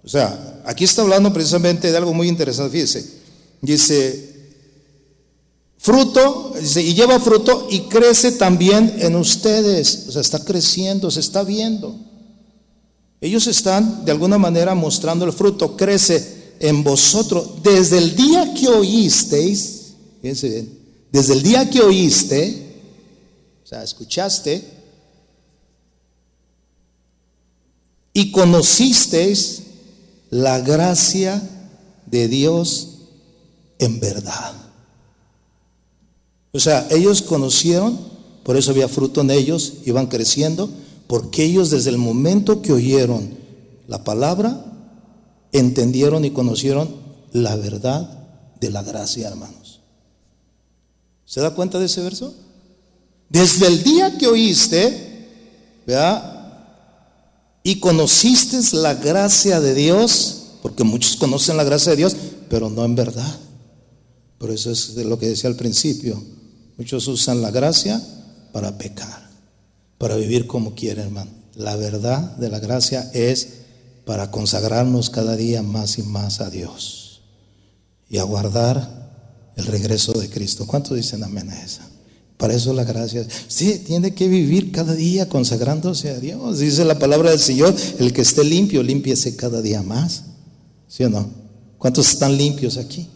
[SPEAKER 1] O sea, Aquí está hablando precisamente de algo muy interesante, fíjese. Dice, fruto, dice, y lleva fruto y crece también en ustedes. O sea, está creciendo, se está viendo. Ellos están de alguna manera mostrando el fruto, crece en vosotros. Desde el día que oísteis, fíjense bien, desde el día que oíste, sea, escuchaste y conocisteis la gracia de Dios en verdad. O sea, ellos conocieron, por eso había fruto en ellos, iban creciendo, porque ellos desde el momento que oyeron la palabra, entendieron y conocieron la verdad de la gracia, hermanos. ¿Se da cuenta de ese verso? Desde el día que oíste, ¿verdad? y conociste la gracia de Dios, porque muchos conocen la gracia de Dios, pero no en verdad. Por eso es lo que decía al principio. Muchos usan la gracia para pecar, para vivir como quieren, hermano. La verdad de la gracia es para consagrarnos cada día más y más a Dios y aguardar el regreso de Cristo. ¿Cuántos dicen amén a esa? Para eso la gracia. Sí, tiene que vivir cada día consagrándose a Dios. Dice la palabra del Señor, el que esté limpio, límpiese cada día más. ¿Sí o no? ¿Cuántos están limpios aquí?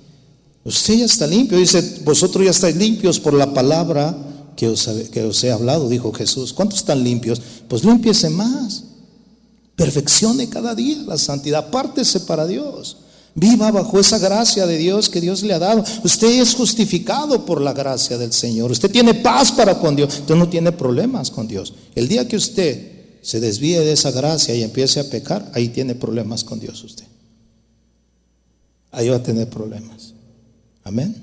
[SPEAKER 1] Usted ya está limpio. Dice, vosotros ya estáis limpios por la palabra que os, que os he hablado, dijo Jesús. ¿Cuántos están limpios? Pues límpiese más. Perfeccione cada día la santidad. Pártese para Dios. Viva bajo esa gracia de Dios que Dios le ha dado. Usted es justificado por la gracia del Señor. Usted tiene paz para con Dios. Usted no tiene problemas con Dios. El día que usted se desvíe de esa gracia y empiece a pecar, ahí tiene problemas con Dios usted. Ahí va a tener problemas. Amén.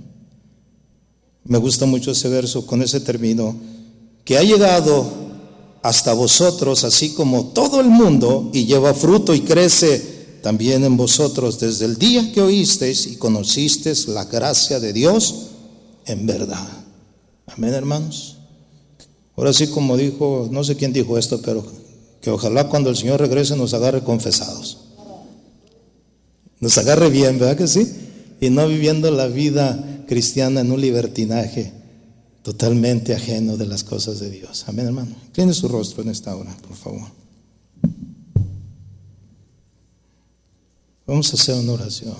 [SPEAKER 1] Me gusta mucho ese verso con ese término que ha llegado hasta vosotros, así como todo el mundo, y lleva fruto y crece también en vosotros desde el día que oísteis y conocisteis la gracia de Dios en verdad. Amén, hermanos. Ahora sí, como dijo, no sé quién dijo esto, pero que ojalá cuando el Señor regrese nos agarre confesados. Nos agarre bien, ¿verdad que sí? Y no viviendo la vida cristiana en un libertinaje totalmente ajeno de las cosas de Dios. Amén, hermano. Tiene su rostro en esta hora, por favor. Vamos a hacer una oración.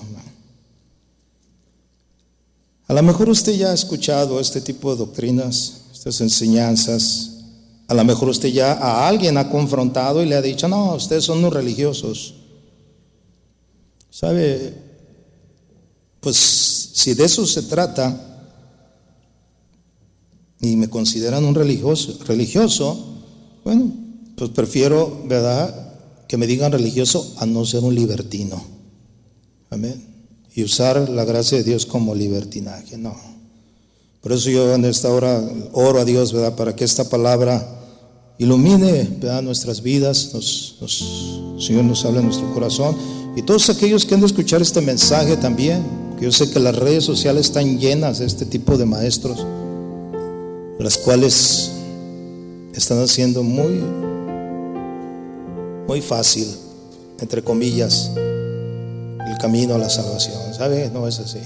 [SPEAKER 1] A lo mejor usted ya ha escuchado este tipo de doctrinas, estas enseñanzas. A lo mejor usted ya a alguien ha confrontado y le ha dicho, no, ustedes son unos religiosos. ¿Sabe? Pues si de eso se trata y me consideran un religioso, religioso, bueno, pues prefiero, ¿verdad?, que me digan religioso a no ser un libertino. Amén. Y usar la gracia de Dios como libertinaje, no. Por eso yo en esta hora oro a Dios, ¿verdad? Para que esta palabra ilumine. Nuestras vidas, nos, Señor nos hable en nuestro corazón. Y todos aquellos que han de escuchar este mensaje también, que yo sé que las redes sociales están llenas de este tipo de maestros, las cuales están haciendo muy, muy fácil, entre comillas, camino a la salvación. ¿Sabe? No es así.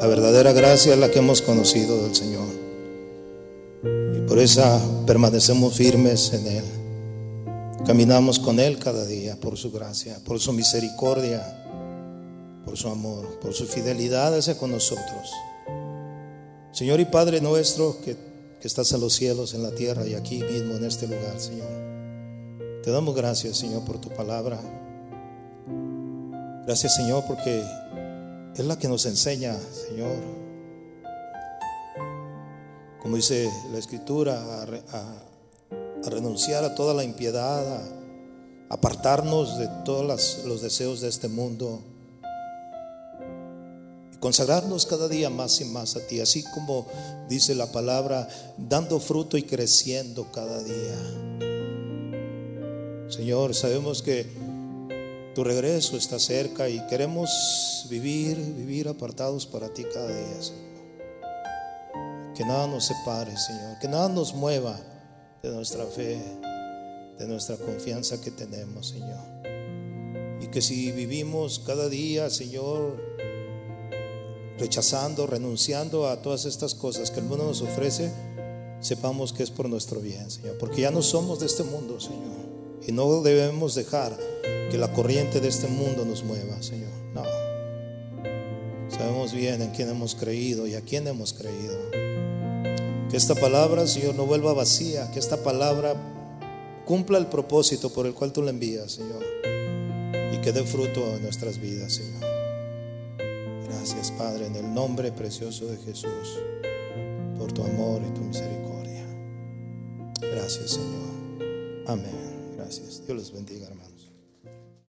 [SPEAKER 1] La verdadera gracia es la que hemos conocido del Señor. Y por esa permanecemos firmes en Él. Caminamos con Él cada día por su gracia, por su misericordia, por su amor, por su fidelidad hacia con nosotros. Señor y Padre nuestro que, que estás en los cielos, en la tierra y aquí mismo en este lugar, Señor. Te damos gracias, Señor, por tu palabra. Gracias, Señor, porque es la que nos enseña, Señor. Como dice la Escritura, a, renunciar a toda la impiedad, a apartarnos de todos los deseos de este mundo y consagrarnos cada día más y más a ti, así como dice la palabra, dando fruto y creciendo cada día. Señor, sabemos que tu regreso está cerca y queremos vivir, vivir apartados para ti cada día, Señor. Que nada nos separe, Señor, que nada nos mueva de nuestra fe, de nuestra confianza que tenemos, Señor. Y que si vivimos cada día, Señor, rechazando, renunciando a todas estas cosas que el mundo nos ofrece, sepamos que es por nuestro bien, Señor. Porque ya no somos de este mundo, Señor. Y no debemos dejar que la corriente de este mundo nos mueva, Señor. No. Sabemos bien en quién hemos creído y a quién hemos creído. Que esta palabra, Señor, no vuelva vacía. Que esta palabra cumpla el propósito por el cual tú la envías, Señor. Y que dé fruto a nuestras vidas, Señor. Gracias, Padre, en el nombre precioso de Jesús, por tu amor y tu misericordia. Gracias, Señor. Amén. Gracias. Dios los bendiga, hermano.